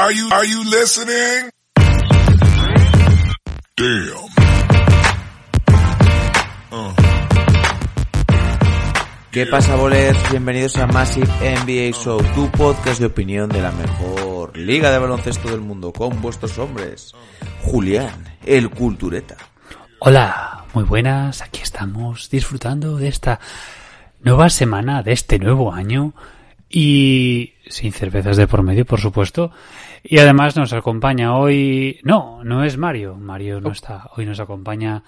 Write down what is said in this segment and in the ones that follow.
Are you, are you listening? Damn. Uh. ¿Qué pasa, bolers? Bienvenidos a Massive NBA Show, tu podcast de opinión de la mejor liga de baloncesto del mundo, con vuestros hombres. Julián, el cultureta. Hola, muy buenas, aquí estamos disfrutando de esta nueva semana, de este nuevo año y sin cervezas de por medio, por supuesto. Y además nos acompaña hoy, no, no es Mario, Mario no está, hoy nos acompaña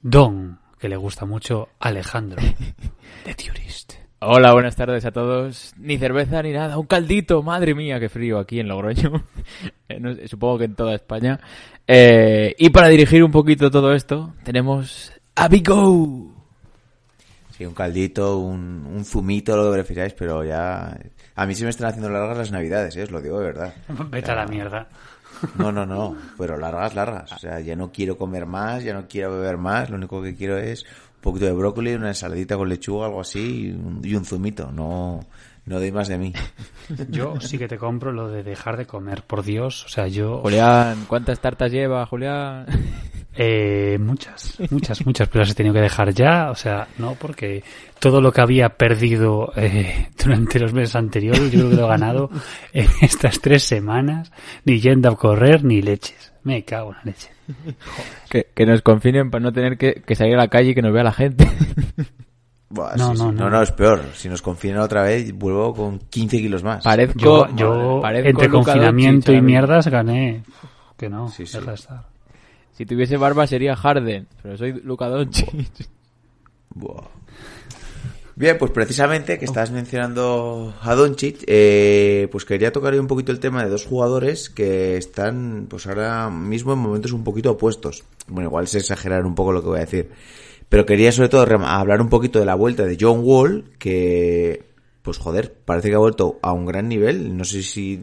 Don, que le gusta mucho Alejandro, de Theorist. Hola, buenas tardes a todos. Ni cerveza ni nada, un caldito, madre mía, qué frío aquí en Logroño. Eh, supongo que en toda España. Eh, y para dirigir un poquito todo esto, tenemos a Bigo. Sí, un caldito, un, un zumito, lo que prefiráis, pero ya... A mí se me están haciendo largas las navidades, ¿eh? os lo digo de verdad. Vete a la mierda. No, no, no, pero largas, largas. O sea, ya no quiero comer más, ya no quiero beber más, lo único que quiero es un poquito de brócoli, una ensaladita con lechuga, algo así, y un, y un zumito. No, no doy más de mí. Yo sí que te compro lo de dejar de comer, por Dios. O sea, yo... Julián, ¿cuántas tartas lleva, Julián? Eh, muchas, muchas, muchas, pero las he tenido que dejar ya, o sea, no, porque todo lo que había perdido eh, durante los meses anteriores, yo creo que lo he ganado en estas tres semanas, ni yendo a correr ni leches. Me cago en la leche. Que, que nos confinen para no tener que, que salir a la calle y que nos vea la gente. Buah, No, sí, sí. no, no, no. es peor. Si nos confinan otra vez, vuelvo con 15 kilos más. Parezco, Yo, yo parezco entre confinamiento Doncic y mierdas gané. Que no, Sí, sí. deja de estar. Si tuviese barba sería Harden, pero soy Luka Doncic. Buah. Bien, pues precisamente que estás mencionando a Doncic, eh, pues quería tocar hoy un poquito el tema de dos jugadores que están, pues ahora mismo en momentos un poquito opuestos. Bueno, igual es exagerar un poco lo que voy a decir. Pero quería sobre todo hablar un poquito de la vuelta de John Wall, que, pues joder, parece que ha vuelto a un gran nivel. No sé si,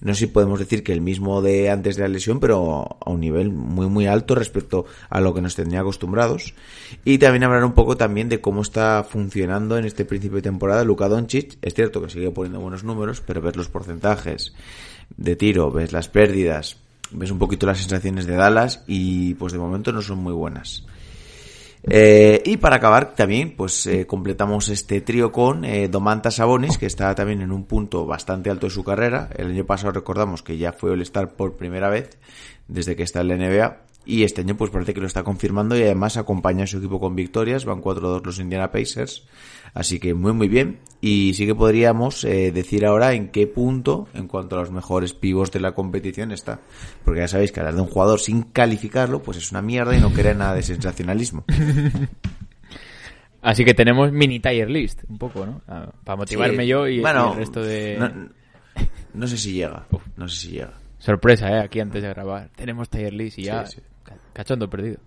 no sé si podemos decir que el mismo de antes de la lesión, pero a un nivel muy muy alto respecto a lo que nos tenía acostumbrados. Y también hablar un poco también de cómo está funcionando en este principio de temporada Luka Doncic. Es cierto que sigue poniendo buenos números, pero ves los porcentajes de tiro, ves las pérdidas, ves un poquito las sensaciones de Dallas y pues de momento no son muy buenas. Eh, y para acabar también, pues eh, completamos este trío con eh, Domantas Sabonis, que está también en un punto bastante alto de su carrera. El año pasado recordamos que ya fue All-Star por primera vez desde que está en la NBA. Y este año pues parece que lo está confirmando y además acompaña a su equipo con victorias. Van 4-2 los Indiana Pacers. Así que muy muy bien. Y sí que podríamos eh, decir ahora en qué punto, en cuanto a los mejores pivos de la competición está. Porque ya sabéis que hablar de un jugador sin calificarlo, pues es una mierda y no crea nada de sensacionalismo. Así que tenemos mini tier list, un poco, ¿no? Ah, Para motivarme Sí. yo y, el resto de... No, no sé si llega. No sé si llega. Sorpresa, ¿eh? Aquí antes de grabar. Tenemos tier list y ya... Sí, sí. ca- Cachondo perdido.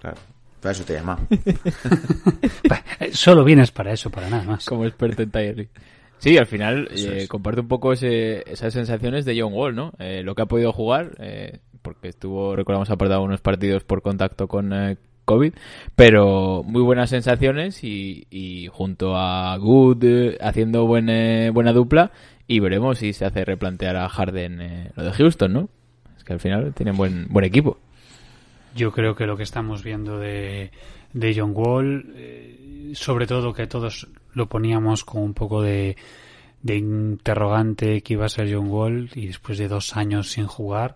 Claro. Para eso te llama. Pa- eh, Solo vienes para eso, para nada más. Como experto en list. Sí, al final eh, es. comparte un poco ese- esas sensaciones de John Wall, ¿no? Eh, lo que ha podido jugar, eh, porque estuvo, recordamos, apartado unos partidos por contacto con eh, COVID, pero muy buenas sensaciones y, y junto a Good eh, haciendo buen, eh, buena dupla y veremos si se hace replantear a Harden eh, lo de Houston, ¿no? Es que al final tienen buen, buen equipo. Yo creo que lo que estamos viendo de, de John Wall, eh, sobre todo que todos lo poníamos con un poco de, de interrogante que iba a ser John Wall y después de dos años sin jugar,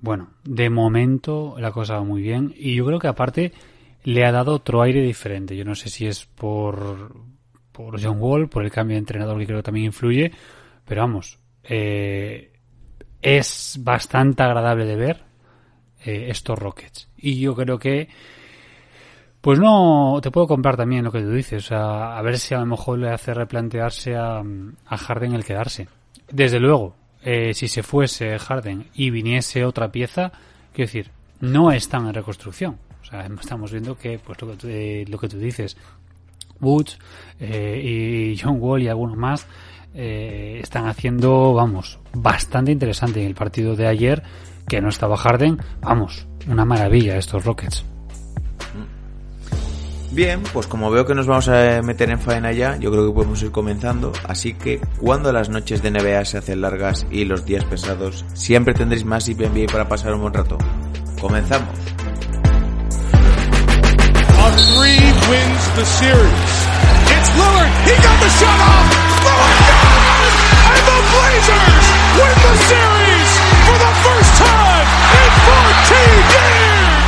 bueno, de momento la cosa va muy bien y yo creo que aparte le ha dado otro aire diferente. Yo no sé si es por, por John Wall, por el cambio de entrenador que creo que también influye, pero vamos, eh, es bastante agradable de ver eh, estos Rockets. Y yo creo que, pues no, te puedo comprar también lo que tú dices. A ver si a lo mejor le hace replantearse a, a Harden el quedarse. Desde luego, eh, si se fuese Harden y viniese otra pieza, quiero decir, no están en reconstrucción. O sea, estamos viendo que, pues lo que eh, lo que tú dices, Woods eh, y John Wall y algunos más eh, están haciendo, vamos, bastante interesante en el partido de ayer, que no estaba Harden, vamos, una maravilla estos Rockets. Bien, pues como veo que nos vamos a meter en faena ya, yo creo que podemos ir comenzando. Así que cuando las noches de NBA se hacen largas y los días pesados, siempre tendréis más NBA para pasar un buen rato. Comenzamos. A three wins the series. It's Lillard. He got the shot off. Blazers win the series for the first time in 14 years.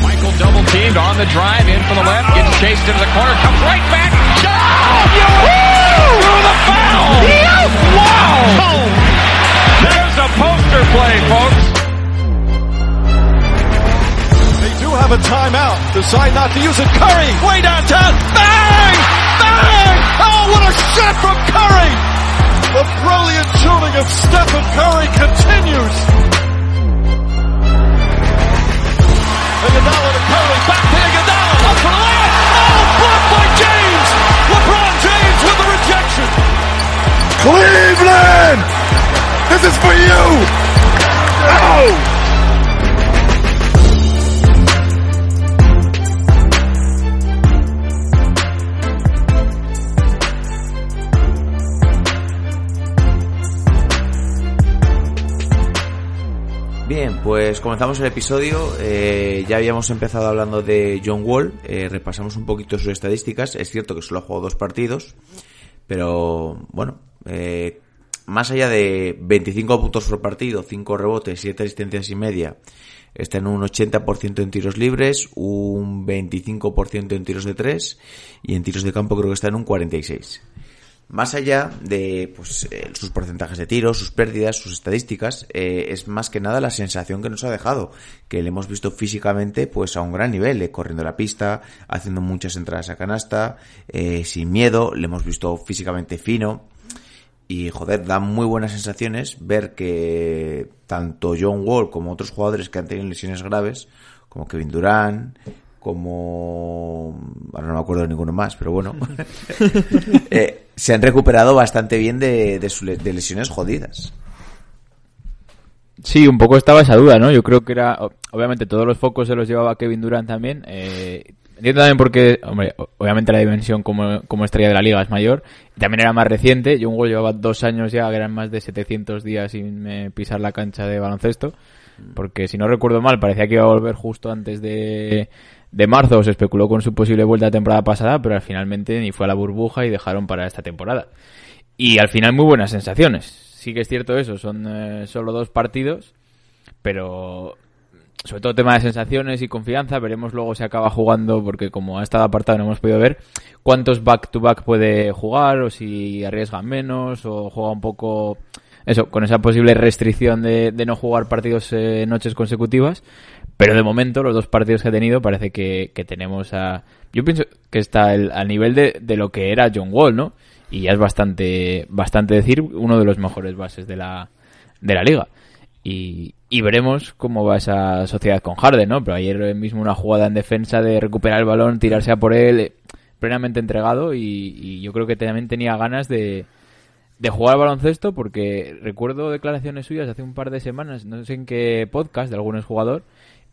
Michael double teamed on the drive in from the left, gets chased into the corner, comes right back. Oh, through the foul. Wow. Oh. There's a poster play, folks. They do have a timeout. Decide not to use it. Curry, way downtown. Bang! Bang! Oh, what a shot from Curry! The brilliant shooting of Stephen Curry continues. Iguodala to Curry, back to Iguodala, up for the layup. Oh, blocked by James. LeBron James with the rejection. Cleveland! This is for you! Oh! Comenzamos el episodio. Eh, ya habíamos empezado hablando de John Wall. eh, repasamos un poquito sus estadísticas. Es cierto que solo ha jugado dos partidos. Pero bueno, eh, más allá de 25 puntos por partido, 5 rebotes, 7 asistencias y media, está en un 80% en tiros libres, un 25% en tiros de 3 y en tiros de campo creo que está en un 46%. Más allá de pues, eh, sus porcentajes de tiros, sus pérdidas, sus estadísticas, eh, es más que nada la sensación que nos ha dejado, que le hemos visto físicamente pues a un gran nivel, eh, corriendo la pista, haciendo muchas entradas a canasta, eh, sin miedo, le hemos visto físicamente fino. Y joder, da muy buenas sensaciones ver que tanto John Wall como otros jugadores que han tenido lesiones graves, como Kevin Durant, como ahora no me acuerdo de ninguno más, pero bueno, eh, se han recuperado bastante bien de, de, su de lesiones jodidas. Sí, un poco estaba esa duda, ¿no? Yo creo que era, obviamente todos los focos se los llevaba Kevin Durant también. Eh, entiendo también porque, hombre, obviamente la dimensión como, como estrella de la liga es mayor. Y también era más reciente. John Wall llevaba dos años ya, que eran más de 700 días sin eh, pisar la cancha de baloncesto. Porque si no recuerdo mal, parecía que iba a volver justo antes de, de marzo. Se especuló con su posible vuelta a temporada pasada, pero al finalmente ni fue a la burbuja y dejaron para esta temporada. Y al final muy buenas sensaciones. Sí que es cierto eso, son eh, solo dos partidos, pero sobre todo tema de sensaciones y confianza, veremos luego si acaba jugando, porque como ha estado apartado no hemos podido ver cuántos back-to-back puede jugar, o si arriesga menos, o juega un poco, eso, con esa posible restricción de, de no jugar partidos eh, noches consecutivas. Pero de momento, los dos partidos que ha tenido, parece que, que tenemos a... Yo pienso que está el, al nivel de, de lo que era John Wall, ¿no? Y ya es bastante, bastante decir, uno de los mejores bases de la, de la liga. Y, y veremos cómo va esa sociedad con Harden, ¿no? Pero ayer mismo una jugada en defensa de recuperar el balón, tirarse a por él, eh, plenamente entregado y, y yo creo que también tenía ganas de, de jugar al baloncesto porque recuerdo declaraciones suyas hace un par de semanas, no sé en qué podcast de algún jugador,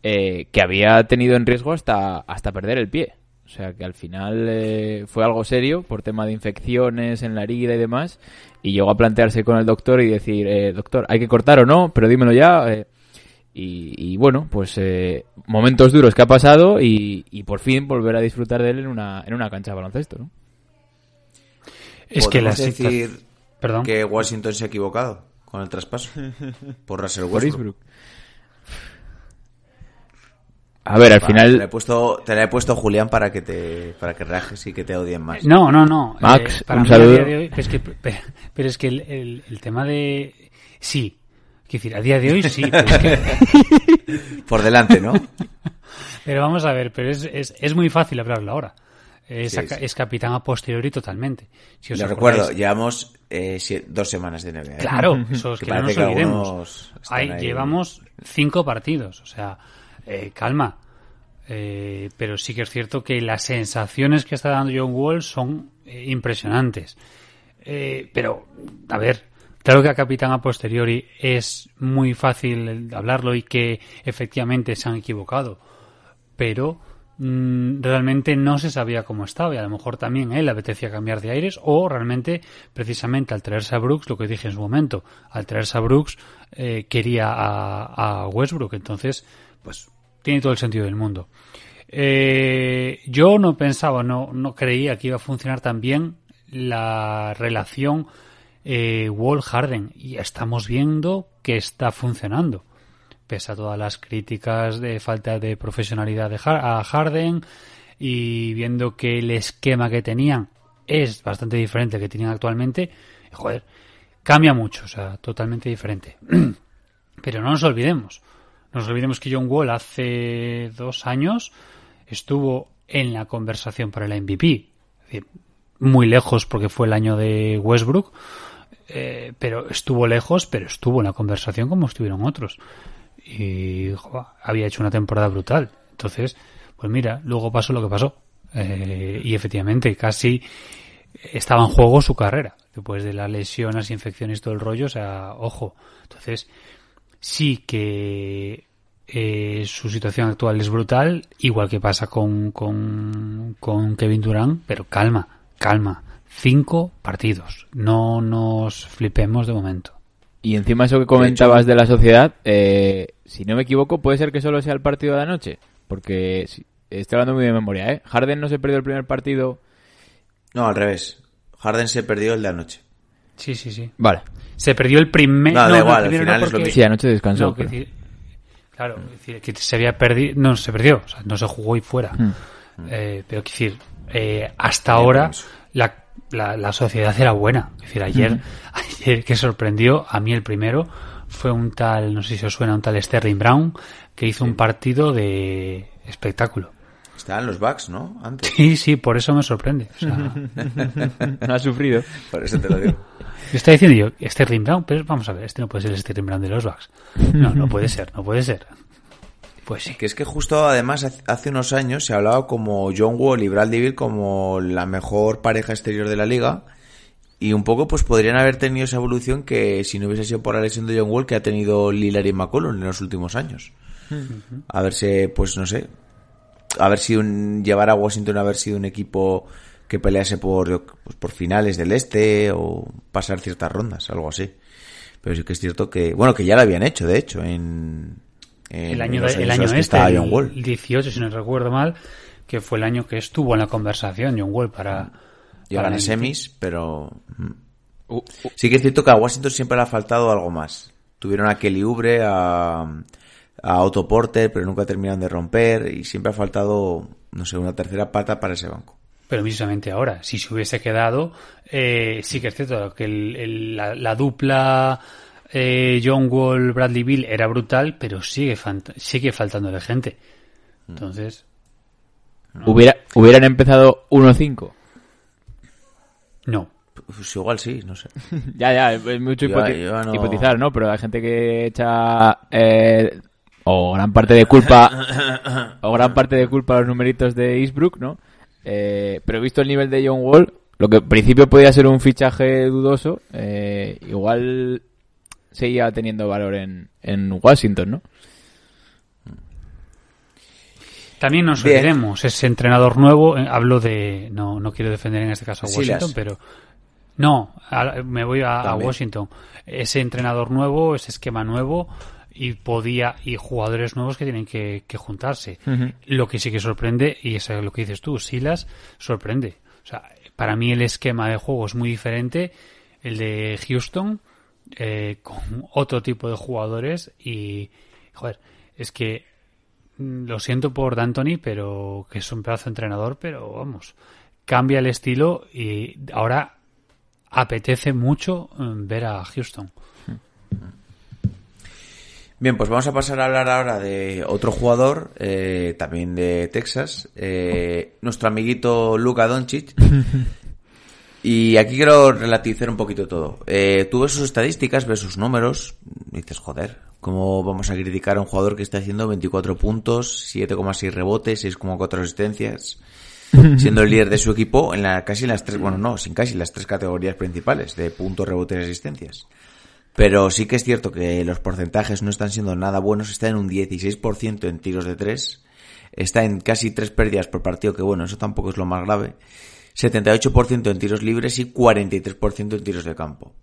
eh, que había tenido en riesgo hasta, hasta perder el pie. O sea que al final eh, fue algo serio por tema de infecciones en la herida y demás. Y llegó a plantearse con el doctor y decir, eh, doctor, ¿hay que cortar o no? Pero dímelo ya. eh. y, y bueno, pues eh, momentos duros que ha pasado y, y por fin volver a disfrutar de él en una, en una cancha de baloncesto, ¿no? Es que la decir Perdón. que Washington se ha equivocado con el traspaso por Russell Westbrook. A ver, al Vale, Te la, he final, puesto, te la he puesto Julián para que te para que rajes y que te odien más. No, no, no. Max, Eh, para un saludo. hoy- pero es que, pero, pero es que el, el- el tema de... Sí. Quiero decir, a día de hoy sí. Pero, es que- Por delante, ¿no? pero vamos a ver, pero es, es, es muy fácil hablarlo ahora. Es, Sí, a- sí. es capitán a posteriori totalmente. Si os Lo acordáis- recuerdo, llevamos eh, dos semanas de NBA. ¿eh? Claro, eso es Que que no nos olvidemos. ahí. llevamos cinco partidos, o sea, eh, calma. Eh, pero sí que es cierto que las sensaciones que está dando John Wall son eh, impresionantes. Eh, pero, a ver, claro que a capitán a posteriori es muy fácil hablarlo y que efectivamente se han equivocado. Pero mm, realmente no se sabía cómo estaba y a lo mejor también él le apetecía cambiar de aires o realmente precisamente al traerse a Brooks, lo que dije en su momento, al traerse a Brooks eh, quería a Westbrook, entonces pues tiene todo el sentido del mundo. Eh, yo no pensaba, no, no creía que iba a funcionar tan bien la relación eh, Wall Harden y estamos viendo que está funcionando pese a todas las críticas de falta de profesionalidad de a Harden y viendo que el esquema que tenían es bastante diferente al que tenían actualmente, joder, cambia mucho, o sea, totalmente diferente. Pero no nos olvidemos, no nos olvidemos que John Wall hace dos años estuvo en la conversación para el MVP, muy lejos porque fue el año de Westbrook, eh, pero estuvo lejos, pero estuvo en la conversación como estuvieron otros. Y había hecho una temporada brutal. Entonces, pues mira, luego pasó lo que pasó. Eh, y efectivamente, casi estaba en juego su carrera. Después de las lesiones, infecciones y todo el rollo, o sea, ojo. Entonces, sí que eh, su situación actual es brutal, igual que pasa con, con, con Kevin Durant, pero calma, calma. Cinco partidos. No nos flipemos de momento. Y encima eso que comentabas de la sociedad, eh, si no me equivoco, puede ser que solo sea el partido de la noche. Porque si- estoy hablando muy de memoria, ¿eh? Harden no se perdió el primer partido. No, al revés. Harden se perdió el de anoche. Sí, sí, sí. Vale. Se perdió el primer. No, da igual, el al primero final no, es lo porque- mismo. Sí, anoche descansó. No, que pero- decir- claro, decir, que se había perdido. No, se perdió. O sea, no se jugó y fuera. Mm. Eh, pero, quiero decir, eh, hasta ahora la, la, la sociedad era buena. Es decir, ayer, ayer que sorprendió, a mí el primero fue un tal, no sé si os suena, un tal Sterling Brown, que hizo un partido de espectáculo. Estaban los Bucks, ¿no? Antes. Sí, sí, por eso me sorprende. O sea, no ha sufrido. Por eso te lo digo. Yo estaba diciendo yo, Sterling Brown, pero vamos a ver, este no puede ser el Sterling Brown de los Bucks. No, no puede ser, no puede ser. Pues sí. Que es que justo además hace- unos años se hablaba como John Wall y Bradley Beal como la mejor pareja exterior de la liga y un poco pues podrían haber tenido esa evolución que si no hubiese sido por la lesión de John Wall que ha tenido Lillard y McCollum en los últimos años. A ver si, pues no sé, haber sido un, llevar a Washington a haber sido un equipo que pelease por, pues, por finales del este o pasar ciertas rondas, algo así. Pero sí que es cierto que, bueno, que ya lo habían hecho, de hecho, en, en el año, el año este, el, John Wall. el 18, si no recuerdo mal, que fue el año que estuvo en la conversación John Wall para... Llegan para a semis, pero mm. Uh, uh, sí que es cierto que a Washington siempre le ha faltado algo más. Tuvieron a Kelly Oubre, a, a Otto Porter, pero nunca terminaron de romper y siempre ha faltado, no sé, una tercera pata para ese banco. Pero precisamente ahora, si se hubiese quedado, eh, sí que es cierto que el- el- la, la dupla eh, John Wall, Bradley Bill era brutal, pero sigue, sigue faltándole gente. Entonces, hubiera, hubieran empezado 1-5. no. Pues igual sí, no sé. ya, ya, es mucho Yo- hipoti- yo no- hipotizar, ¿no? Pero hay gente que echa eh, o gran parte de culpa o gran parte de culpa a los numeritos de Eastbrook, ¿no? Eh, pero visto el nivel de John Wall, lo que en principio podía ser un fichaje dudoso, eh, igual seguía teniendo valor en, en Washington, ¿no? También nos olvidemos, ese entrenador nuevo, eh, hablo de, no, no quiero defender en este caso a. Washington, pero no, a- me voy a. Washington. Ese entrenador nuevo, ese esquema nuevo y podía y jugadores nuevos que tienen que, que juntarse. Lo que sí que sorprende y eso es lo que dices tú, Silas sorprende. O sea, para mí el esquema de juego es muy diferente el de Houston eh, con otro tipo de jugadores y joder, es que Mm, lo siento por D'Antoni, pero que es un pedazo de entrenador, pero vamos, cambia el estilo y ahora apetece mucho mm, ver a Houston. Bien, pues vamos a pasar a hablar ahora de otro jugador, eh, también de Texas, eh, nuestro amiguito Luka Doncic. Y aquí quiero relativizar un poquito todo. Eh, tú ves sus estadísticas, ves sus números, y dices, joder, ¿cómo vamos a criticar a un jugador que está haciendo 24 puntos, 7,6 rebotes, 6,4 asistencias, siendo el líder de su equipo en la casi en las tres, bueno, no, sin casi las tres categorías principales de puntos, rebotes y asistencias? Pero sí que es cierto que los porcentajes no están siendo nada buenos, está en un 16% en tiros de 3, está en casi tres pérdidas por partido, que bueno, eso tampoco es lo más grave. 78% en tiros libres y 43% en tiros de campo.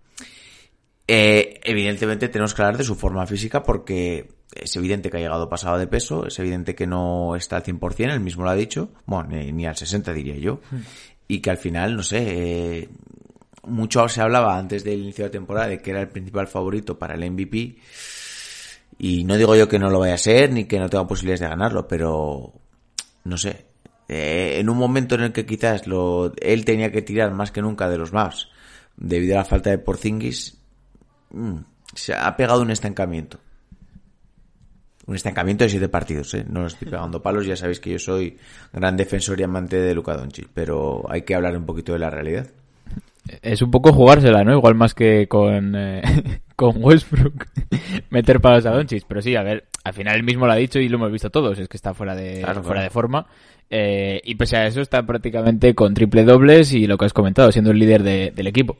Eh, evidentemente tenemos que hablar de su forma física porque es evidente que ha llegado pasado de peso, es evidente que no está al 100%, él mismo lo ha dicho, bueno, ni, al 60 diría yo, y que al final, no sé, eh, mucho se hablaba antes del inicio de la temporada de que era el principal favorito para el MVP, y no digo yo que no lo vaya a ser, ni que no tenga posibilidades de ganarlo, pero no sé, eh, en un momento en el que quizás lo, él tenía que tirar más que nunca de los maps debido a la falta de Porzingis, mm, se ha pegado un estancamiento. Un estancamiento de siete partidos, ¿eh? No estoy pegando palos, ya sabéis que yo soy gran defensor y amante de Luka Doncic, pero hay que hablar un poquito de la realidad. Es un poco jugársela, ¿no? Igual más que con, eh, con Westbrook meter palos a Doncic, pero sí, a ver, al final él mismo lo ha dicho y lo hemos visto todos, es que está fuera de, fuera de forma eh, y pese a eso está prácticamente con triple dobles y lo que has comentado, siendo el líder del equipo.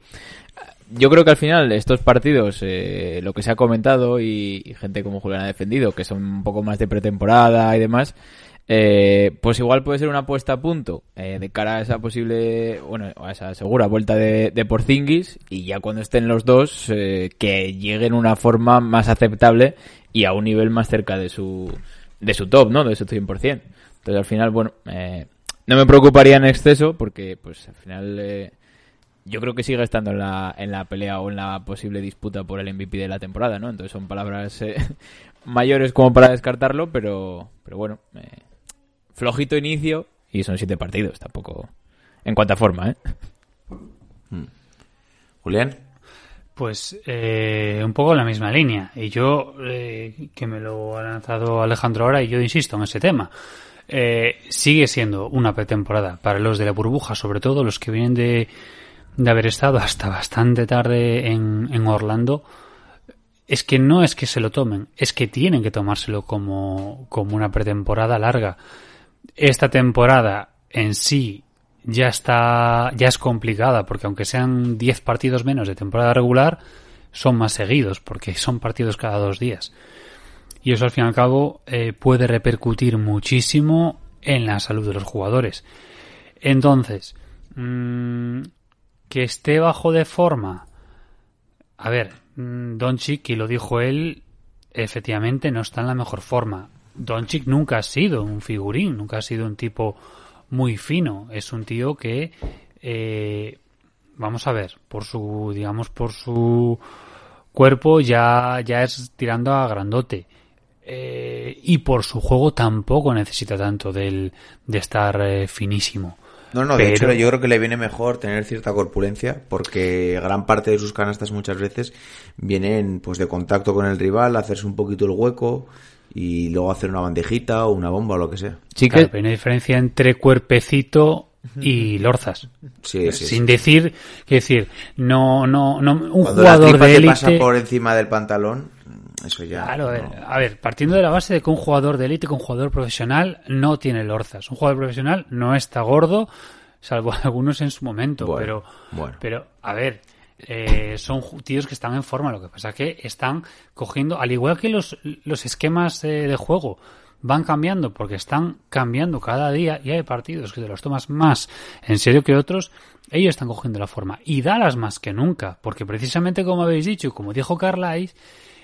Yo creo que al final estos partidos, eh, lo que se ha comentado y, gente como Julián ha defendido, que son un poco más de pretemporada y demás, eh, pues igual puede ser una puesta a punto de cara a esa posible, bueno, a esa segura vuelta de, de Porzingis y ya cuando estén los dos, que lleguen una forma más aceptable y a un nivel más cerca de su, de su top, ¿no? De su 100%. Entonces al final, bueno, eh, no me preocuparía en exceso porque pues al final eh, yo creo que sigue estando en la, en la pelea o en la posible disputa por el MVP de la temporada, ¿no? Entonces son palabras eh, mayores como para descartarlo, pero, pero bueno, flojito inicio y son siete partidos, tampoco en cuanto a forma, ¿eh? Hmm. Julián. Pues un poco en la misma línea. Y yo, que me lo ha lanzado Alejandro ahora, y yo insisto en ese tema. Eh, sigue siendo una pretemporada para los de la burbuja, sobre todo los que vienen de, de haber estado hasta bastante tarde en, en Orlando. Es que no es que se lo tomen, es que tienen que tomárselo como, como una pretemporada larga. Esta temporada en sí ya está, ya es complicada, porque aunque sean 10 partidos menos de temporada regular, son más seguidos, porque son partidos cada dos días y eso al fin y al cabo eh, puede repercutir muchísimo en la salud de los jugadores. Entonces, mmm, que esté bajo de forma. A ver, mmm, Doncic, y lo dijo él, efectivamente no está en la mejor forma. Doncic nunca ha sido un figurín, nunca ha sido un tipo muy fino. Es un tío que, eh, vamos a ver, por su, digamos, por su cuerpo ya, ya es tirando a grandote. Eh, y por su juego tampoco necesita tanto del, de estar eh, finísimo. No, no, de hecho yo creo que le viene mejor tener cierta corpulencia porque gran parte de sus canastas muchas veces vienen pues de contacto con el rival, hacerse un poquito el hueco y luego hacer una bandejita o una bomba o lo que sea. Sí, que hay una diferencia entre cuerpecito y lorzas. Sí, sí, Sin decir, que decir, no, no, no, un jugador de élite pasa por encima del pantalón, eso ya. Claro, a, ver, partiendo de la base de que un jugador de élite, un jugador profesional, no tiene lorzas. Un jugador profesional no está gordo, salvo algunos en su momento. pero, pero, a ver, eh, son tíos que están en forma. Lo que pasa es que están cogiendo, al igual que los, los esquemas de juego van cambiando porque están cambiando cada día y hay partidos que te los tomas más en serio que otros, ellos están cogiendo la forma y Dallas más que nunca, porque precisamente como habéis dicho y como dijo Carlais,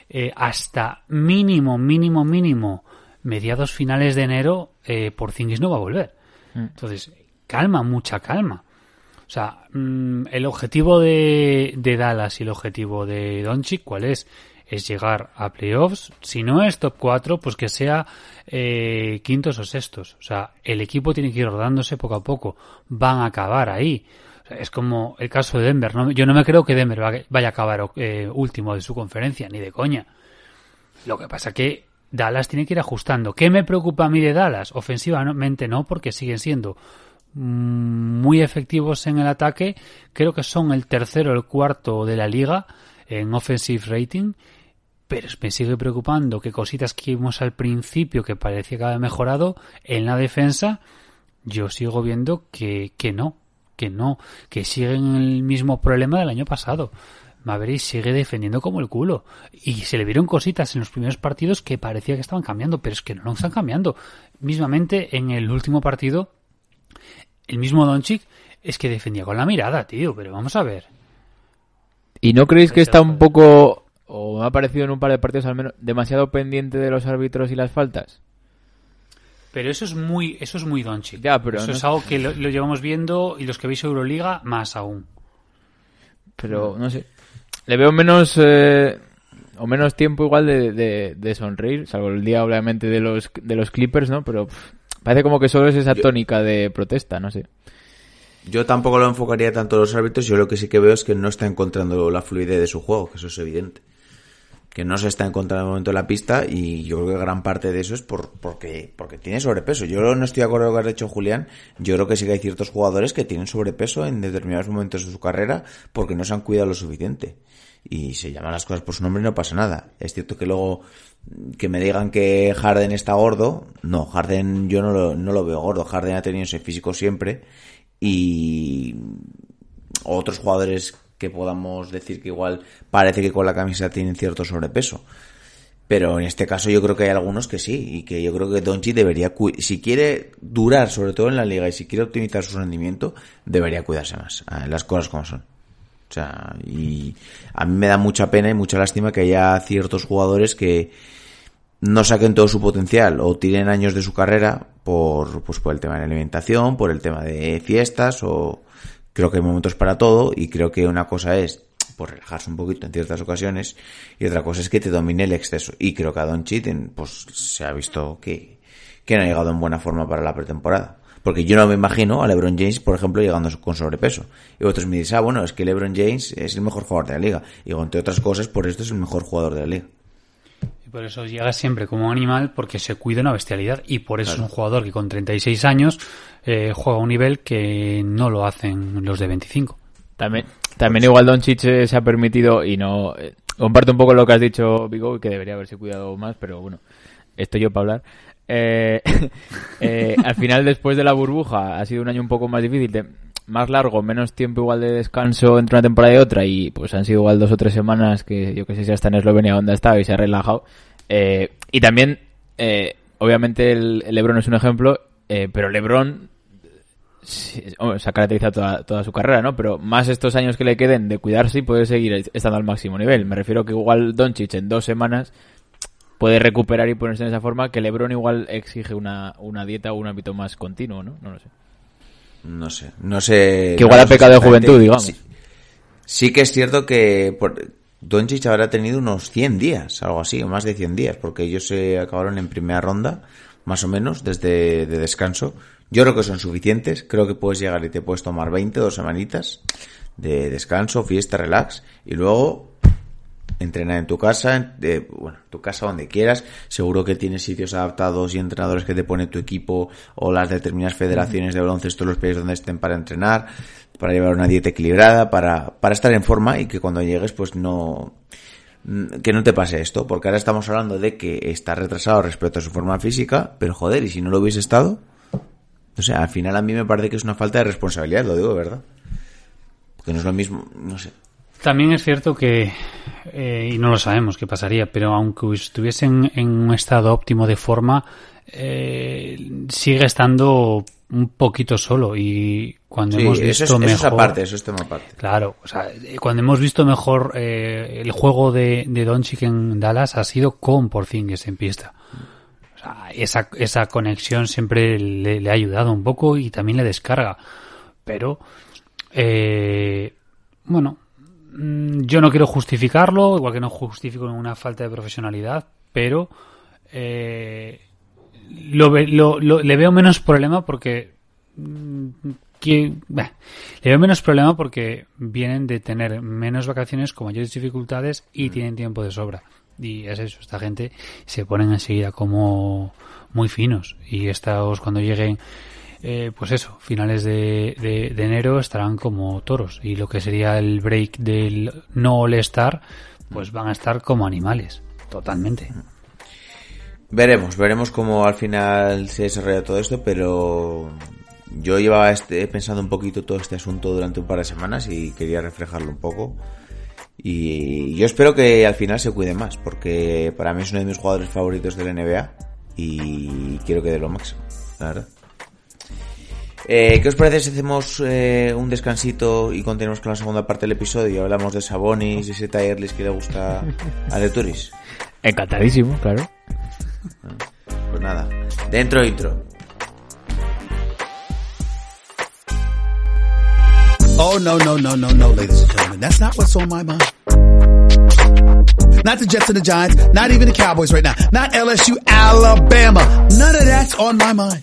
eh, hasta mínimo, mínimo, mínimo, mediados finales de enero, eh, Porzingis no va a volver. Mm. Entonces, calma, mucha calma. O sea, mm, el objetivo de, de, Dallas y el objetivo de Doncic, ¿cuál es? Es llegar a playoffs. Si no es top 4, pues que sea eh, quintos o sextos. O sea, el equipo tiene que ir rodándose poco a poco. Van a acabar ahí. Es como el caso de Denver. Yo no me creo que Denver vaya a acabar eh, último de su conferencia, ni de coña. Lo que pasa que Dallas tiene que ir ajustando. ¿Qué me preocupa a mí de Dallas? Ofensivamente no, porque siguen siendo muy efectivos en el ataque. Creo que son el tercero o el cuarto de la liga en offensive rating. Pero me sigue preocupando que cositas que vimos al principio que parecía que había mejorado en la defensa, yo sigo viendo que, que no, que no, que siguen el mismo problema del año pasado. Maverick sigue defendiendo como el culo. Y se le vieron cositas en los primeros partidos que parecía que estaban cambiando, pero es que no están cambiando. Mismamente en el último partido, el mismo Doncic es que defendía con la mirada, tío, pero vamos a ver. ¿Y no creéis que está un poco, o me ha parecido en un par de partidos al menos, demasiado pendiente de los árbitros y las faltas? Pero eso es muy, eso es muy Doncic. Ya, pero eso no- es algo que lo, lo llevamos viendo y los que veis Euroliga más aún. Pero no sé. Le veo menos eh, o menos tiempo igual de, de, de sonreír, salvo el día obviamente de los de los Clippers, ¿no? Pero pff, parece como que solo es esa tónica de protesta, no sé. Yo tampoco lo enfocaría tanto en los árbitros, yo lo que sí que veo es que no está encontrando la fluidez de su juego, que eso es evidente. Que no se está encontrando en el momento de la pista y yo creo que gran parte de eso es por, porque, porque tiene sobrepeso. Yo no estoy de acuerdo con lo que has dicho Julián, yo creo que sí que hay ciertos jugadores que tienen sobrepeso en determinados momentos de su carrera porque no se han cuidado lo suficiente. Y se llaman las cosas por su nombre y no pasa nada. Es cierto que luego que me digan que Harden está gordo, no, Harden yo no lo, no lo veo gordo, Harden ha tenido ese físico siempre y otros jugadores que podamos decir que igual parece que con la camisa tienen cierto sobrepeso. Pero en este caso yo creo que hay algunos que sí, y que yo creo que Donchi debería, si quiere durar sobre todo en la liga y si quiere optimizar su rendimiento, debería cuidarse más, eh, las cosas como son. O sea, y a mí me da mucha pena y mucha lástima que haya ciertos jugadores que no saquen todo su potencial o tiren años de su carrera por, pues por el tema de alimentación, por el tema de fiestas o creo que hay momentos para todo y creo que una cosa es pues relajarse un poquito en ciertas ocasiones y otra cosa es que te domine el exceso y creo que a Don Cheat pues se ha visto que, que no ha llegado en buena forma para la pretemporada. Porque yo no me imagino a LeBron James, por ejemplo, llegando con sobrepeso. Y otros me dicen, ah, bueno, es que LeBron James es el mejor jugador de la liga. Y entre otras cosas, por esto es el mejor jugador de la liga. Por eso llega siempre como animal porque se cuida una bestialidad y por eso es un jugador que con 36 años eh, juega a un nivel que no lo hacen los de 25. También, también igual Doncic eh, se ha permitido y no eh, comparto un poco lo que has dicho Vigo que debería haberse cuidado más, pero bueno, estoy yo para hablar. Eh, eh, al final después de la burbuja ha sido un año un poco más difícil, más largo, menos tiempo igual de descanso entre una temporada y otra y pues han sido igual dos o tres semanas que yo que sé si hasta en Eslovenia donde ha estado y se ha relajado. Eh, y también, eh, obviamente el, el Lebron es un ejemplo, eh, pero Lebron sí, hombre, se ha caracterizado toda, toda su carrera, ¿no? Pero más estos años que le queden de cuidarse y puede seguir estando al máximo nivel. Me refiero que igual Doncic en dos semanas puede recuperar y ponerse en esa forma que LeBron igual exige una, una dieta o un hábito más continuo, ¿no? No lo sé. No sé, no sé. Que igual ha pecado de juventud, digamos. Sí, sí que es cierto que por, Doncic habrá tenido unos 100 días, algo así, o más de 100 días, porque ellos se acabaron en primera ronda, más o menos, desde de descanso. Yo creo que son suficientes, creo que puedes llegar y te puedes tomar 20, dos semanitas de descanso, fiesta, relax, y luego entrenar en tu casa, de, bueno, tu casa donde quieras. Seguro que tienes sitios adaptados y entrenadores que te pone tu equipo o las determinadas federaciones de baloncesto los países donde estén para entrenar, para llevar una dieta equilibrada, para, para estar en forma y que cuando llegues pues no mm, que no te pase esto, porque ahora estamos hablando de que está retrasado respecto a su forma física, pero joder, y si no lo hubiese estado, o sea, al final a mí me parece que es una falta de responsabilidad, lo digo verdad. Porque no es lo mismo, no sé. También es cierto que, eh, y no lo sabemos qué pasaría, pero aunque estuviesen en un estado óptimo de forma, eh, sigue estando un poquito solo y cuando Sí, hemos eso visto es, eso es mejor... aparte, eso es tema aparte. Claro, o sea, cuando hemos visto mejor eh, el juego de, de Doncic en Dallas ha sido con Porzingis en pista. O sea, esa, esa conexión siempre le, le ha ayudado un poco y también le descarga. Pero, eh, bueno, yo no quiero justificarlo, igual que no justifico ninguna falta de profesionalidad, pero eh, lo, ve- lo- lo- le veo menos problema porque mm, que, bah, le veo menos problema porque vienen de tener menos vacaciones con mayores dificultades y tienen tiempo de sobra. Y es eso, esta gente se ponen enseguida como muy finos. Y estos cuando lleguen, eh, pues eso, finales de, enero estarán como toros. Y lo que sería el break del no all-star, pues van a estar como animales. Totalmente. Veremos, veremos cómo al final se desarrolla todo esto, pero yo llevaba este, pensando un poquito todo este asunto durante un par de semanas y quería reflejarlo un poco. Y yo espero que al final se cuide más, porque para mí es uno de mis jugadores favoritos de la NBA y quiero que dé lo máximo, la verdad. Eh, ¿Qué os parece si hacemos eh, un descansito y continuamos con la segunda parte del episodio? Hablamos de Sabonis y ese Tyrellis que le gusta a De Turis. Encantadísimo, claro. Pues nada, dentro intro. Oh, no, no, no, no, no, ladies and gentlemen. That's not what's on my mind. Not the Jets and the Giants, not even the Cowboys right now, not LSU, Alabama. None of that's on my mind.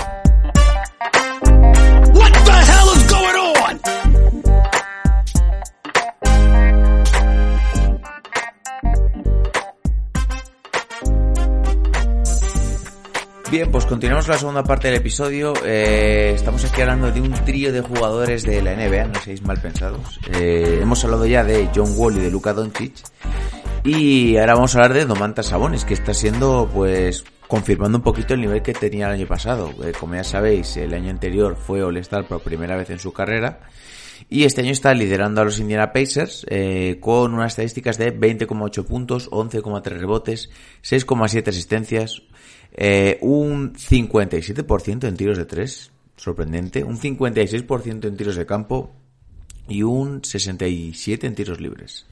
What the hell is going on? Bien, pues continuamos la segunda parte del episodio. Eh, estamos aquí hablando de un trío de jugadores de la NBA, no seáis mal pensados. Eh, hemos hablado ya de John Wall y de Luka Doncic. Y ahora vamos a hablar de Domantas Sabonis, que está siendo, pues, confirmando un poquito el nivel que tenía el año pasado. Eh, como ya sabéis, el año anterior fue All-Star por primera vez en su carrera. Y este año está liderando a los Indiana Pacers eh, con unas estadísticas de 20,8 puntos, 11,3 rebotes, 6,7 asistencias, eh, un 57% en tiros de 3, sorprendente, un 56% en tiros de campo y un 67% en tiros libres.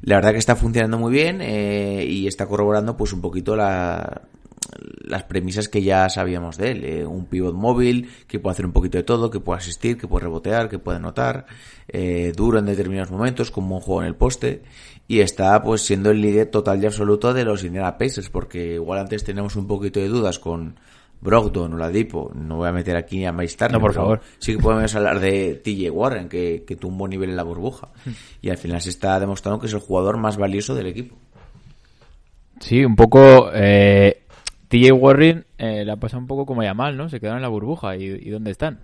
La verdad que está funcionando muy bien eh, y está corroborando pues un poquito la, las premisas que ya sabíamos de él. Eh, un pivot móvil que puede hacer un poquito de todo, que puede asistir, que puede rebotear, que puede anotar, eh, duro en determinados momentos, como un juego en el poste. Y está pues siendo el líder total y absoluto de los Indiana Pacers, porque igual antes teníamos un poquito de dudas con Brogdon o Ladipo. No voy a meter aquí a Turner, No, por favor. Sí que podemos hablar de TJ Warren, que, que tuvo un buen nivel en la burbuja. Y al final se está demostrando que es el jugador más valioso del equipo. Sí, un poco. Eh, TJ Warren eh, la pasa un poco como Yamal, ¿no? Se quedaron en la burbuja. ¿Y, dónde están?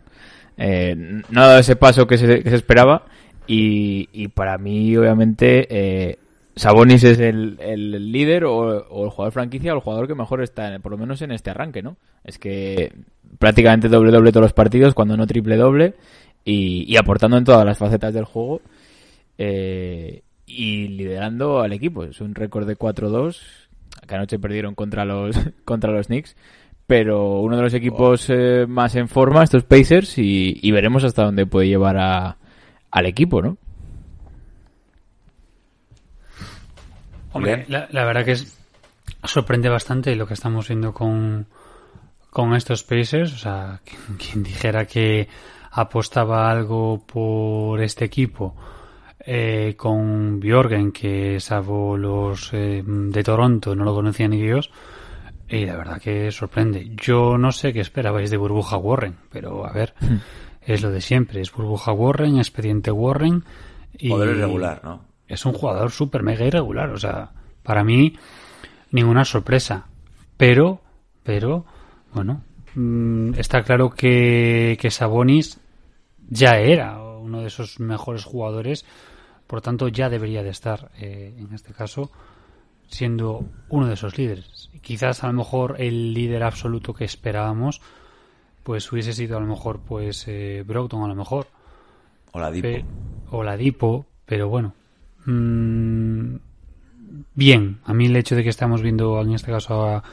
No ha dado ese paso que se, que se esperaba. Y, para mí, obviamente, eh, Sabonis es el, líder o, el jugador franquicia o el jugador que mejor está, por lo menos en este arranque, ¿no? Es que prácticamente doble doble todos los partidos, cuando no triple doble. Y, y aportando en todas las facetas del juego. Eh, y liderando al equipo. Es un récord de 4-2 que anoche perdieron contra los contra los Knicks. Pero uno de los equipos eh, más en forma, estos Pacers, y, y veremos hasta dónde puede llevar a, al equipo, ¿no? Hombre, la, la verdad que es, sorprende bastante lo que estamos viendo con, con estos Pacers. O sea, quien, quien dijera que apostaba algo por este equipo eh, con Bjorgen, que salvo los eh, de Toronto no lo conocía ni Dios. Y la verdad que sorprende. Yo no sé qué esperabais de Burbuja Warren, pero a ver, es lo de siempre. Es Burbuja Warren, expediente Warren. Y Poder irregular, ¿no? es un jugador súper mega irregular. O sea, para mí, ninguna sorpresa. Pero, pero, bueno, mm, está claro que, que Sabonis ya era uno de esos mejores jugadores. Por tanto, ya debería de estar, eh, en este caso, siendo uno de esos líderes. Quizás a lo mejor el líder absoluto que esperábamos, pues hubiese sido a lo mejor, pues, eh, Brogdon a lo mejor. O Dipo. Pe- o la Dipo, pero bueno. Mm, bien, a mí el hecho de que estamos viendo en este caso a,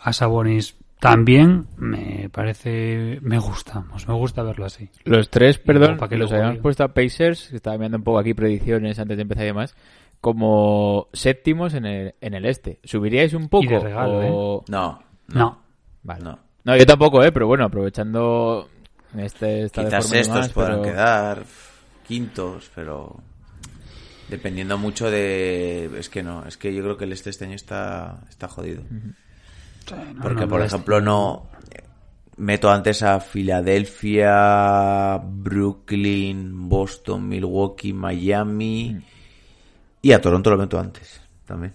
a Sabonis también me parece, me gusta, pues me gusta verlo así. Los tres, perdón, para que los habíamos puesto a Pacers, que estaba mirando un poco aquí predicciones antes de empezar y demás, como séptimos en el, en el este. ¿Subiríais un poco? Y de regalo, o- No, No, Vale. no. No, yo tampoco, ¿eh? Pero bueno, aprovechando este, esta Quizás demás, podrán pero- quedar quintos, pero dependiendo mucho de... Es que no, es que yo creo que el este este año está, está jodido. No, Porque, no, por ejemplo, no... meto antes a Filadelfia, Brooklyn, Boston, Milwaukee, Miami y a Toronto lo meto antes también.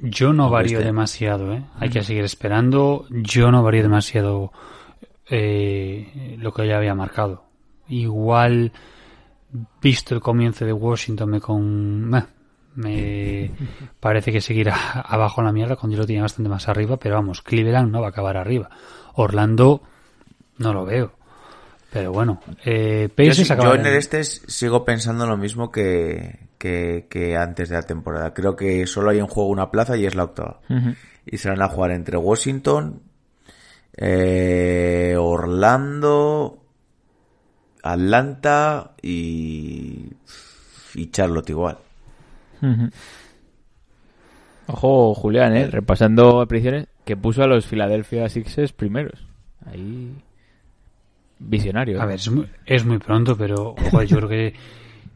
Yo no varío este. demasiado, ¿eh? Hay que seguir esperando. Yo no varío demasiado eh, lo que ya había marcado. Igual, visto el comienzo de Washington, me con... meh, me parece que seguirá abajo en la mierda cuando yo lo tenía bastante más arriba, pero vamos, Cleveland no va a acabar arriba. Orlando no lo veo. Pero bueno, eh, Yo, sí- yo en el este sigo pensando lo mismo que, que, que antes de la temporada. Creo que solo hay en juego una plaza y es la octava. Y se van a jugar entre Washington, eh, Orlando, Atlanta y, y Charlotte igual. Ojo, Julián, ¿eh? repasando apariciones, que puso a los Philadelphia Sixers primeros. Ahí. Visionario. A ver, es muy, es muy pronto, pero joder, yo creo que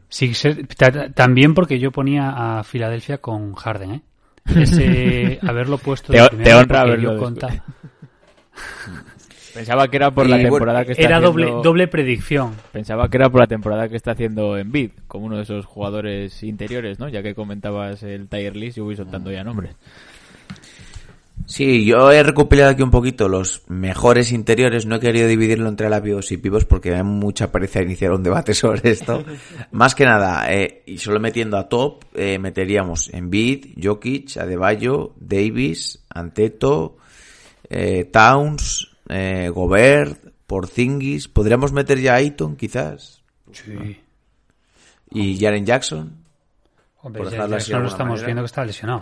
Sixers- ta- ta- también porque yo ponía a Filadelfia con Harden, ¿eh? Ese haberlo puesto Te- de te primero honra haberlo yo Pensaba que era por Y la bueno, temporada que está Era doble, haciendo... doble predicción. Pensaba que era por la temporada que está haciendo Embiid, como uno de esos jugadores interiores, ¿no? Ya que comentabas el tier list, yo voy soltando ya nombres. Sí, yo he recopilado aquí un poquito los mejores interiores. No he querido dividirlo entre labios y pivos porque hay mucha pereza iniciar un debate sobre esto. Más que nada, eh, y solo metiendo a top, eh, meteríamos Embiid, Jokic, Adebayo, Davis, Anteto, eh, Towns, eh, Gobert, Porzingis. Podríamos meter ya a Ayton, quizás. Sí. Y Jaren Jackson. Hombre, Por no de lo estamos manera. viendo que está lesionado.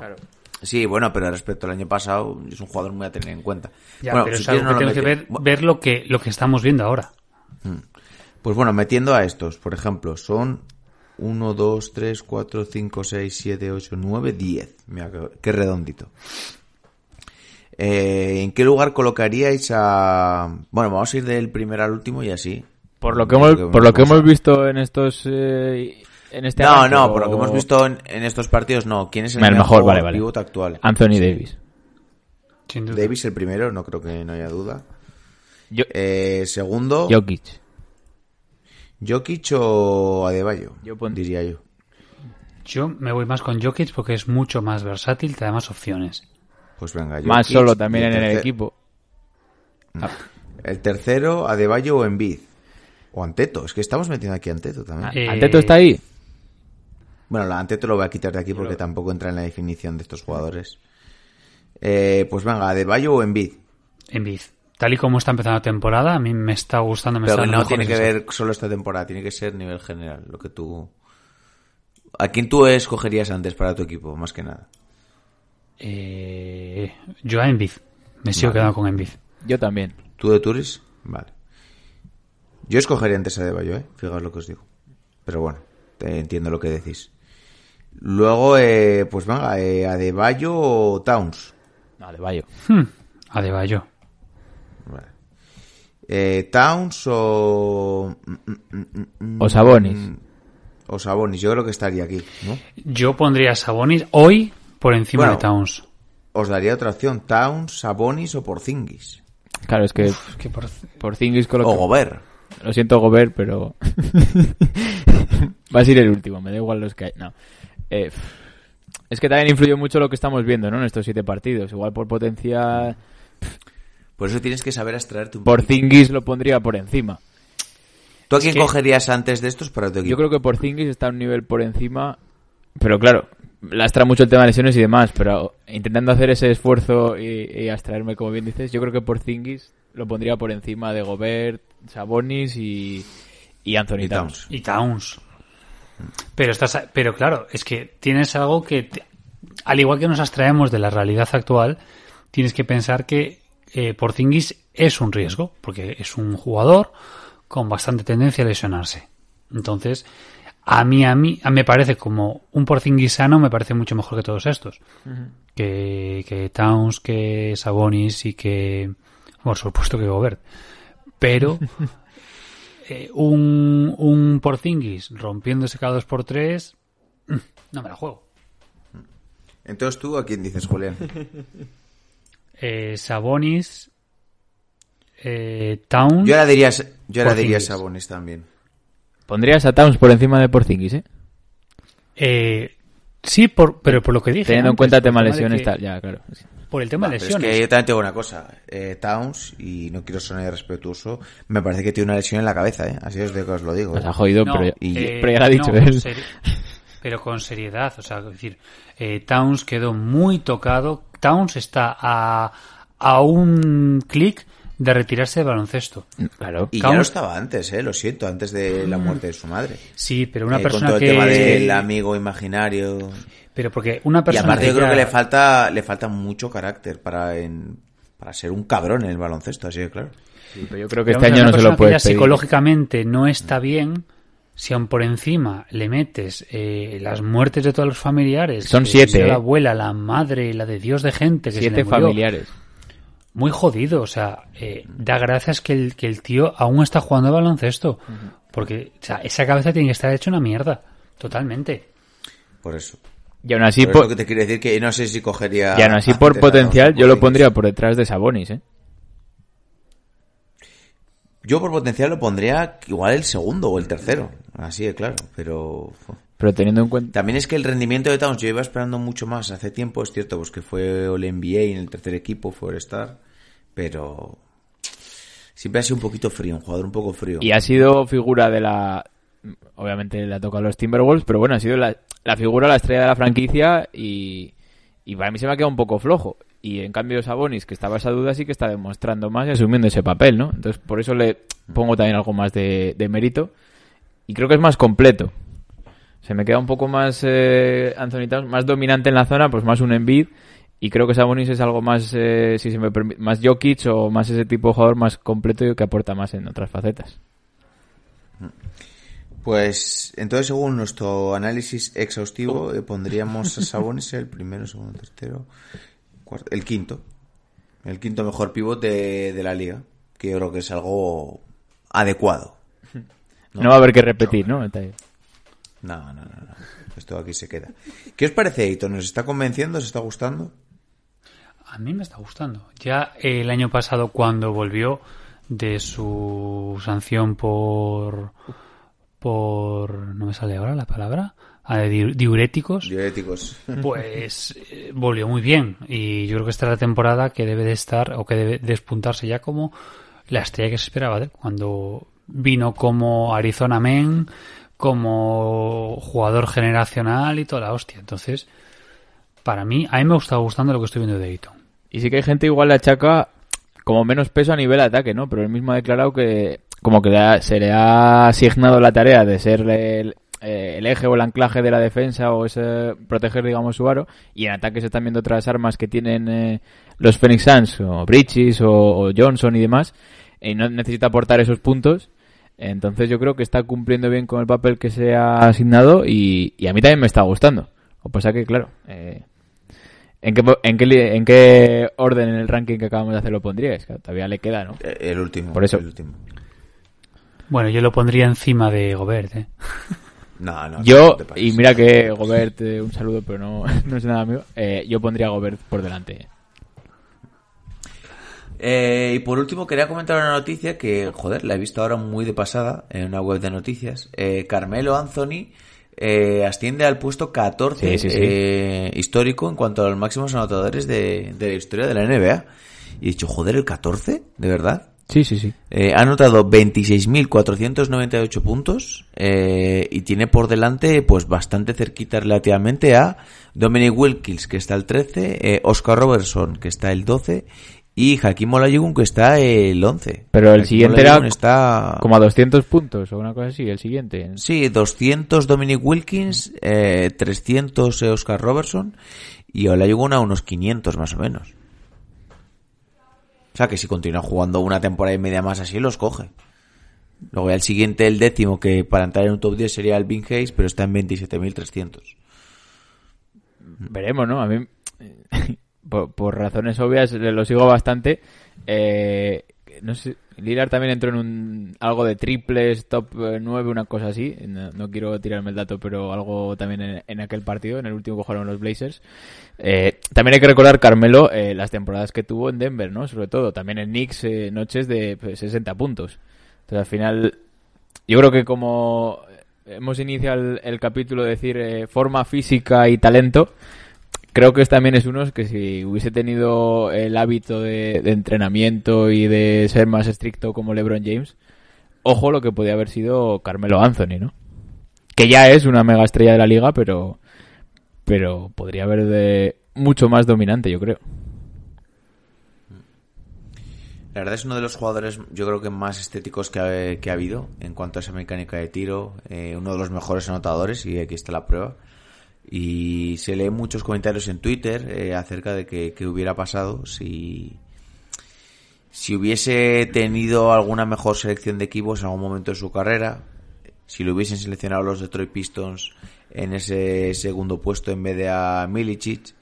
Sí, bueno, pero respecto al año pasado, es un jugador muy a tener en cuenta. Ya, bueno, pero si es algo quieres que no que mete- ver, ver lo que lo que estamos viendo ahora. Pues bueno, metiendo a estos, por ejemplo, son 1, 2, 3, 4, 5, 6, 7, 8, 9, 10. Mira, qué redondito. Eh, ¿En qué lugar colocaríais a...? Bueno, vamos a ir del primero al último y así. Por lo que hemos, por lo que hemos visto en estos... eh, en este No, arranque, no, o- por lo que hemos visto en, en estos partidos, no. ¿Quién es el, El mejor, vale, vale. pivot actual? Anthony Davis. Sin duda. Davis el primero, no creo que no haya duda. Yo, Eh, segundo, Jokic. Jokic o Adebayo, Yo pon- diría yo. Yo me voy más con Jokic porque es mucho más versátil, te da más opciones. Pues venga, Más Jokic, solo también en el equipo. El tercero, Adebayo o Embiid. O Anteto, es que estamos metiendo aquí Anteto también. Eh, ¿Anteto está ahí? Bueno, la Anteto lo voy a quitar de aquí porque tampoco entra en la definición de estos jugadores. Eh, pues venga, Adebayo o Embiid. Embiid. Tal y como está empezando la temporada, a mí me está gustando. Me Pero está no tiene que ver solo esta temporada, tiene que ser nivel general, lo que tú... ¿A quién tú escogerías antes para tu equipo, más que nada? Eh, yo a Embiid. Me sigo quedando con Embiid. Yo también. ¿Tú de Turis? Vale. Yo escogería antes a Adebayo, ¿eh? Fijaos lo que os digo. Pero bueno, te entiendo lo que decís. Luego, eh, pues venga, eh, Adebayo o Towns. No, de Bayo. Hmm, Adebayo. Vale. Eh, Towns o... mm, mm, mm, O Sabonis. O Sabonis, yo creo que estaría aquí, ¿no? Yo pondría a Sabonis hoy por encima Bueno. de Towns. Os daría otra opción, Towns, Sabonis o Porzingis. Claro, es que Es que por- por Zingis O Gobert. Lo siento, Gobert, pero. Va a ser el último, me da igual los que hay. No. Eh, es que también influyó mucho lo que estamos viendo, ¿no? En estos siete partidos. Igual por potencia. Por eso tienes que saber abstraerte un Por poquito. Zingis lo pondría por encima. ¿Tú a quién que- cogerías antes de estos para tu equipo? Yo creo que por Zingis está a un nivel por encima. Pero claro, lastra mucho el tema de lesiones y demás. Pero intentando hacer ese esfuerzo y, y abstraerme, como bien dices, yo creo que por Zingis lo pondría por encima de Gobert, Sabonis y, y Anthony Y Towns. Towns. y Towns. Pero estás, pero claro, es que tienes algo que, te- al igual que nos abstraemos de la realidad actual, tienes que pensar que eh, Porzingis es un riesgo, porque es un jugador con bastante tendencia a lesionarse. Entonces, a mí, a mí, a- me parece como un Porzingis sano, me parece mucho mejor que todos estos. que, que Towns, que Sabonis y que, por supuesto que Gobert. Pero eh, un, un Porzingis rompiéndose cada dos por tres, mm, no me la juego. Entonces tú, ¿a quién dices, Julián? Eh, Sabonis eh, Town. Yo ahora diría, yo ahora diría. Sabonis también. Pondrías a Towns por encima de Porzingis, ¿eh? Eh, sí, por, pero por lo que dije. Teniendo en cuenta por tema de lesiones, que- tal, ya, claro. sí. Por el tema de lesiones. Es que yo también tengo una cosa. Eh, Towns, y no quiero sonar irrespetuoso, me parece que tiene una lesión en la cabeza, ¿eh? Así es de que os lo digo. Nos ¿eh? ha jodido, No, pero, ya- y- eh, pero ya lo ha dicho no, él. pero con seriedad, o sea, es decir, eh, Towns quedó muy tocado. Towns está a, a un clic de retirarse del baloncesto. Claro. Y ya Towns- lo estaba antes, ¿eh? Lo siento, antes de la muerte de su madre. Sí, pero una Eh, persona con todo que el tema del amigo imaginario. pero porque una Y persona aparte yo creo ya- que le falta, le falta mucho carácter para, en, para ser un cabrón en el baloncesto, así que claro. Sí, pero yo creo que Vamos este año una no se persona lo ya pedir. psicológicamente no está bien, si aún por encima le metes eh, las muertes de todos los familiares, Son siete, sea ¿eh? la abuela, la madre, la de Dios de gente, que se Siete le murió, familiares. Muy jodido, o sea, eh, da gracias que el, que el tío aún está jugando al baloncesto, porque o sea, esa cabeza tiene que estar hecha una mierda, totalmente. Por eso. Y aún así, por por, eso que te quiero decir que no sé si cogería... y aún así a por potencial, yo lo pondría por detrás de Sabonis, ¿eh? Yo por potencial lo pondría igual el segundo o el tercero. Así de claro, pero... Pero teniendo en cuenta... También es que el rendimiento de Towns yo iba esperando mucho más hace tiempo, es cierto, pues que fue el NBA en el tercer equipo, fue el Star, pero siempre ha sido un poquito frío, un jugador un poco frío. Y ha sido figura de la... Obviamente le ha tocado a los Timberwolves, pero bueno, ha sido la, la figura, la estrella de la franquicia y, y para mí se me ha quedado un poco flojo. Y en cambio Sabonis, que estaba esa duda, sí que está demostrando más y asumiendo ese papel, ¿no? Entonces por eso le pongo también algo más de, de mérito. Y creo que es más completo. Se me queda un poco más eh, Anthony Towns, más dominante en la zona, pues más un Embiid. Y creo que Sabonis es algo más, eh, si se me permite, más Jokic o más ese tipo de jugador más completo y que aporta más en otras facetas. Pues entonces según nuestro análisis exhaustivo eh, pondríamos a Sabonis el primero, segundo, tercero, cuarto, el quinto. El quinto mejor pivote de, de la liga, que yo creo que es algo adecuado. No, va a haber que repetir, ¿no? No, no, no, no. Esto aquí se queda. ¿Qué os parece, Eito? ¿Nos está convenciendo? ¿Os está gustando? A mí me está gustando. Ya el año pasado cuando volvió de su sanción por por no me sale ahora la palabra Ah, diuréticos Diuréticos. pues eh, volvió muy bien y yo creo que esta es la temporada que debe de estar o que debe despuntarse ya como la estrella que se esperaba de él cuando vino como Arizona Men como jugador generacional y toda la hostia entonces para mí a mí me está gustando lo que estoy viendo de Ayton Y sí que hay gente igual le achaca como menos peso a nivel ataque, ¿no? Pero él mismo ha declarado que como que se le ha asignado la tarea de ser el, eh, el eje o el anclaje de la defensa o ese proteger, digamos, su aro. Y en ataque se están viendo otras armas que tienen eh, los Phoenix Suns, o Bridges o Johnson y demás. Y no necesita aportar esos puntos. Entonces yo creo que está cumpliendo bien con el papel que se ha asignado y, y a mí también me está gustando. Lo que pasa que, claro, eh, ¿en, qué, en, qué, ¿en qué orden en el ranking que acabamos de hacer lo pondríais? Claro, todavía le queda, ¿no? Eh, El último. Por eso. El último. bueno yo lo pondría encima de Gobert ¿eh? No, no. Yo, no y mira que Gobert, eh, un saludo, pero no, no es nada mío, eh, yo pondría a Gobert por delante. Eh, y por último quería comentar una noticia que, joder, la he visto ahora muy de pasada en una web de noticias. Eh, Carmelo Anthony eh, asciende al puesto 14 Sí, sí, sí. eh, histórico en cuanto a los máximos anotadores de, de la historia de la NBA. Y he dicho, joder, el 14, ¿de verdad? Sí, sí, sí. Eh, ha anotado 26.498 puntos eh, y tiene por delante pues bastante cerquita relativamente a Dominic Wilkins que está el 13, eh, Oscar Robertson que está el 12 y Hakim Olajuwon que está el 11. Pero el Hakim siguiente era está Como a 200 puntos o una cosa así, el siguiente. Sí, 200 Dominic Wilkins, eh, 300 Oscar Robertson y Olajuwon a unos 500 más o menos. O sea que si continúa jugando una temporada y media más así, los coge. Luego ya el siguiente, el décimo, que para entrar en un top 10 sería el Bing Hayes, pero está en 27.300. Veremos, ¿no? A mí, por, razones obvias, lo sigo bastante. Eh, no sé, Lillard también entró en un algo de triples, top 9, una cosa así. No, quiero tirarme el dato, pero algo también en, en aquel partido, en el último que jugaron los Blazers. Eh, también hay que recordar, Carmelo, eh, las temporadas que tuvo en Denver, ¿no? Sobre todo, también en Knicks, eh, noches de pues, 60 puntos. Entonces, al final, yo creo que como hemos iniciado el, el capítulo de decir eh, forma física y talento, creo que también es uno que si hubiese tenido el hábito de, entrenamiento y de ser más estricto como LeBron James, ojo lo que podía haber sido Carmelo Anthony, ¿no? Que ya es una mega estrella de la liga, pero pero podría haber de mucho más dominante, yo creo. La verdad es uno de los jugadores, yo creo que más estéticos que ha, que ha habido en cuanto a esa mecánica de tiro. eh, uno de los mejores anotadores, y aquí está la prueba. Y se leen muchos comentarios en Twitter eh, acerca de que, hubiera pasado si, si hubiese tenido alguna mejor selección de equipos en algún momento de su carrera. Si lo hubiesen seleccionado los Detroit Pistons en ese segundo puesto en vez de a Milicic,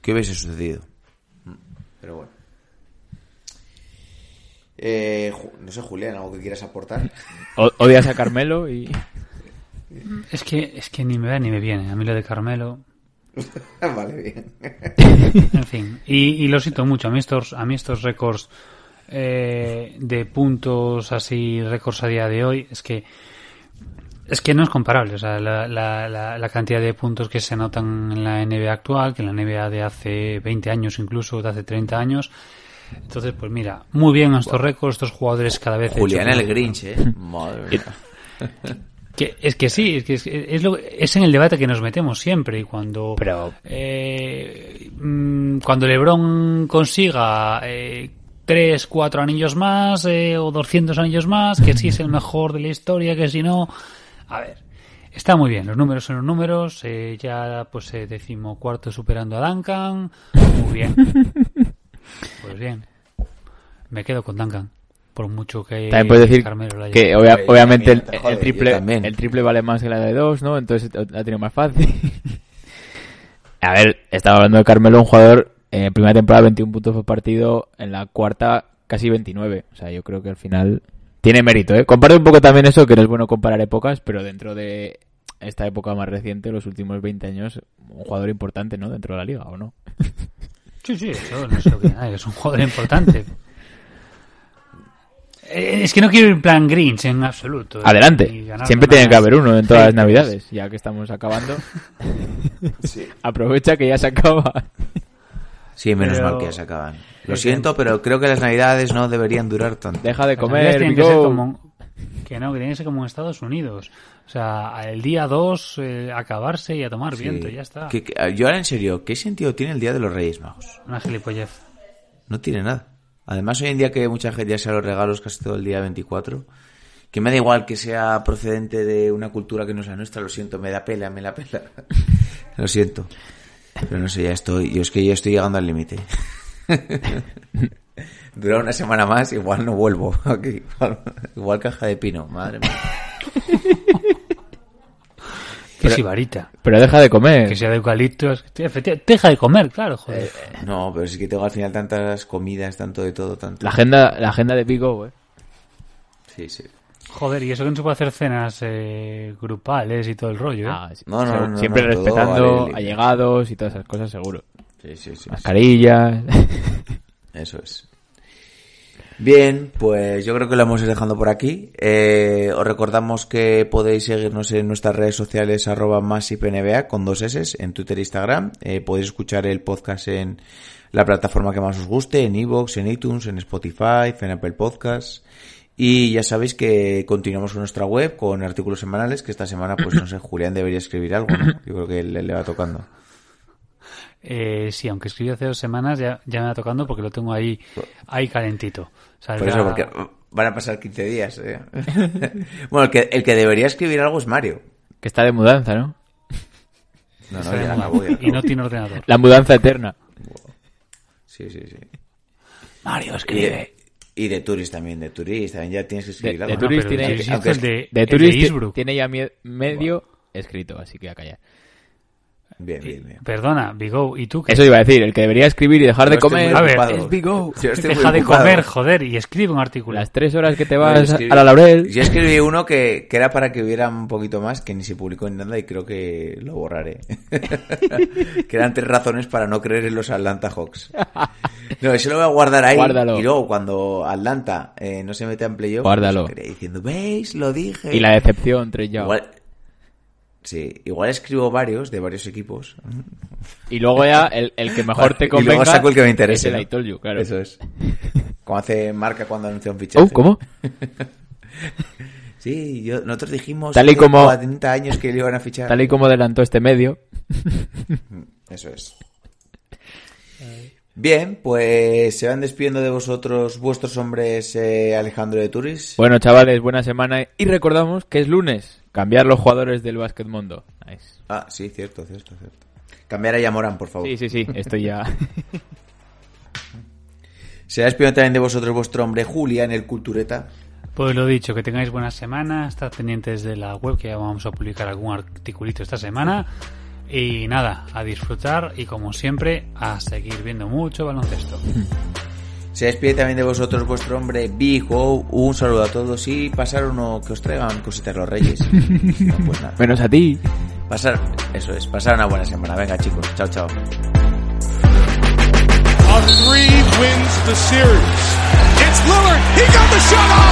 ¿qué hubiese sucedido? Pero bueno. Eh, no sé, Julián, ¿algo que quieras aportar? Odias a Carmelo y Es que, es que ni me va ni me viene. A mí lo de Carmelo. vale, bien. En fin. Y, y lo siento mucho. A mí estos, a mí estos récords eh, de puntos así, récords a día de hoy, es que es que no es comparable. O sea, la, la, la, la cantidad de puntos que se anotan en la NBA actual, que en la NBA de hace 20 años incluso, de hace 30 años. Entonces, pues mira, muy bien estos récords, estos jugadores cada vez... Julián el Grinch, ¿eh? Madre mía. Que, es que sí, es que es, es lo, es en el debate que nos metemos siempre y cuando Pero- eh, mm, cuando LeBron consiga eh, tres, cuatro anillos más eh, o 200 anillos más, que sí es el mejor de la historia, que si no, a ver, está muy bien, los números son los números, eh, ya pues eh, decimo cuarto superando a Duncan, muy bien, pues bien, me quedo con Duncan. Por mucho que también puedes decir Carmelo lo haya que obvia- obviamente el, triple el triple vale más que la de dos, ¿no? Entonces la ha tenido más fácil. A ver, estaba hablando de Carmelo, un jugador eh, en primera temporada 21 puntos por partido, en la cuarta casi 29. O sea, yo creo que al final tiene mérito, ¿eh? Comparte un poco también eso, que no es bueno comparar épocas, pero dentro de esta época más reciente, los últimos 20 años, un jugador importante, ¿no? Dentro de la liga, ¿o no? Sí, sí, eso no se lo queda nadie, es un jugador importante. Eh, Es que no quiero ir en plan Grinch en absoluto. eh, Adelante. ganar Siempre tiene que haber uno en todas las Sí, navidades, ya que estamos acabando. Aprovecha que ya se acaba. Sí, menos Pero- mal que ya se acaban. Lo siento, pero creo que las navidades no deberían durar tanto. Deja de comer, tienen que Vigo. ser como que no, que tienen que ser como en Estados Unidos. O sea, el día 2 acabarse y a tomar Sí. viento, ya está. Que- que- yo ahora en serio, ¿qué sentido tiene el Día de los Reyes Magos? Una gilipollez. No tiene nada. Además, hoy en día que mucha gente ya se los regalos casi todo el día 24, que me da igual que sea procedente de una cultura que no es la nuestra, lo siento, me da pela, me la pela. lo siento. Pero no sé, ya estoy, yo es que ya estoy llegando al límite. Dura una semana más, igual no vuelvo aquí. Igual caja de pino, madre mía. Que sibarita. Pero deja de comer. Que sea de eucaliptos. Deja de comer, claro, joder. No, pero es que tengo al final tantas comidas, tanto de todo, tanto. La agenda, la agenda de Vigo, eh. Sí, sí. Joder, y eso que no se puede hacer cenas eh, grupales y todo el rollo, ¿eh? Ah, sí. No, no, no, Siempre no, respetando vale. allegados y todas esas cosas, seguro. Sí, sí, sí. Mascarillas. Eso es. Bien, pues yo creo que lo vamos a ir dejando por aquí. Eh, os recordamos que podéis seguirnos en nuestras redes sociales arroba masipnba con dos S en Twitter e Instagram. Eh, podéis escuchar el podcast en la plataforma que más os guste, en iVoox, en iTunes, en Spotify, en Apple Podcasts. Y ya sabéis que continuamos con nuestra web con artículos semanales, que esta semana, pues no sé, Julián debería escribir algo, ¿no? Yo creo que le, le va tocando. Eh, sí, aunque escribí hace dos semanas, ya, ya me va tocando porque lo tengo ahí, ahí calentito. Por eso, porque van a pasar 15 días. ¿eh? bueno, el que, el que debería escribir algo es Mario. que está de mudanza, ¿no? No, no, ya ya y no tiene ordenador. La mudanza eterna. Sí, sí, sí. Mario, Y de, y de Turis también, de Turis también ya tienes que escribir de algo. Turis tiene, es de, Turis tiene ya medio escrito, así que a callar. Bien, bien, bien. Perdona, Bigo, ¿y tú qué? Eso iba a decir, el que debería escribir y dejar de comer A ver, es muy Deja de ocupado. comer, joder, y escribe un artículo. Las tres horas que te vas yo escribí- a la laurel. Yo escribí uno que, que era para que hubiera un poquito más, que ni se publicó en nada y creo que lo borraré. que eran tres razones para no creer en los Atlanta Hawks. No, eso lo voy a guardar ahí. Guárdalo. Y luego cuando Atlanta eh, no se mete en playoff, Guárdalo. pues, diciendo, ¿veis? Lo dije. Y la decepción, Young. Igual, sí, igual escribo varios de varios equipos. Y luego ya el, el que mejor te Y luego convenga saco el que me interese. es el ¿no? I told you, claro. Eso es. Como hace marca cuando anuncia un fichaje. Oh, ¿cómo? Sí, yo, nosotros dijimos Tal y como- 40 años que le iban a fichar. Tal y como adelantó este medio. Eso es. Bien, pues se van despidiendo de vosotros vuestros hombres eh, Alejandro de Turis. Bueno, chavales, buena semana. Y recordamos que es lunes. Cambiar los jugadores del básquet mundo. Nice. Ah, sí, cierto, cierto, cierto. Cambiar a Yamoran, por favor. Sí, sí, sí. Estoy ya. Se va despidiendo también de vosotros vuestro hombre Julia en el Cultureta. Pues lo dicho, que tengáis buena semana, estad pendientes de la web que ya vamos a publicar algún articulito esta semana. Y nada, a disfrutar y como siempre, a seguir viendo mucho baloncesto. Se despide también de vosotros vuestro hombre Big O. Un saludo a todos y pasar uno que os traigan cositas los reyes. No, pues nada. Menos a ti. Pasar, eso es, pasar una buena semana. Venga chicos, chao, chao. A three wins the series. It's Lillard. He got the shot off.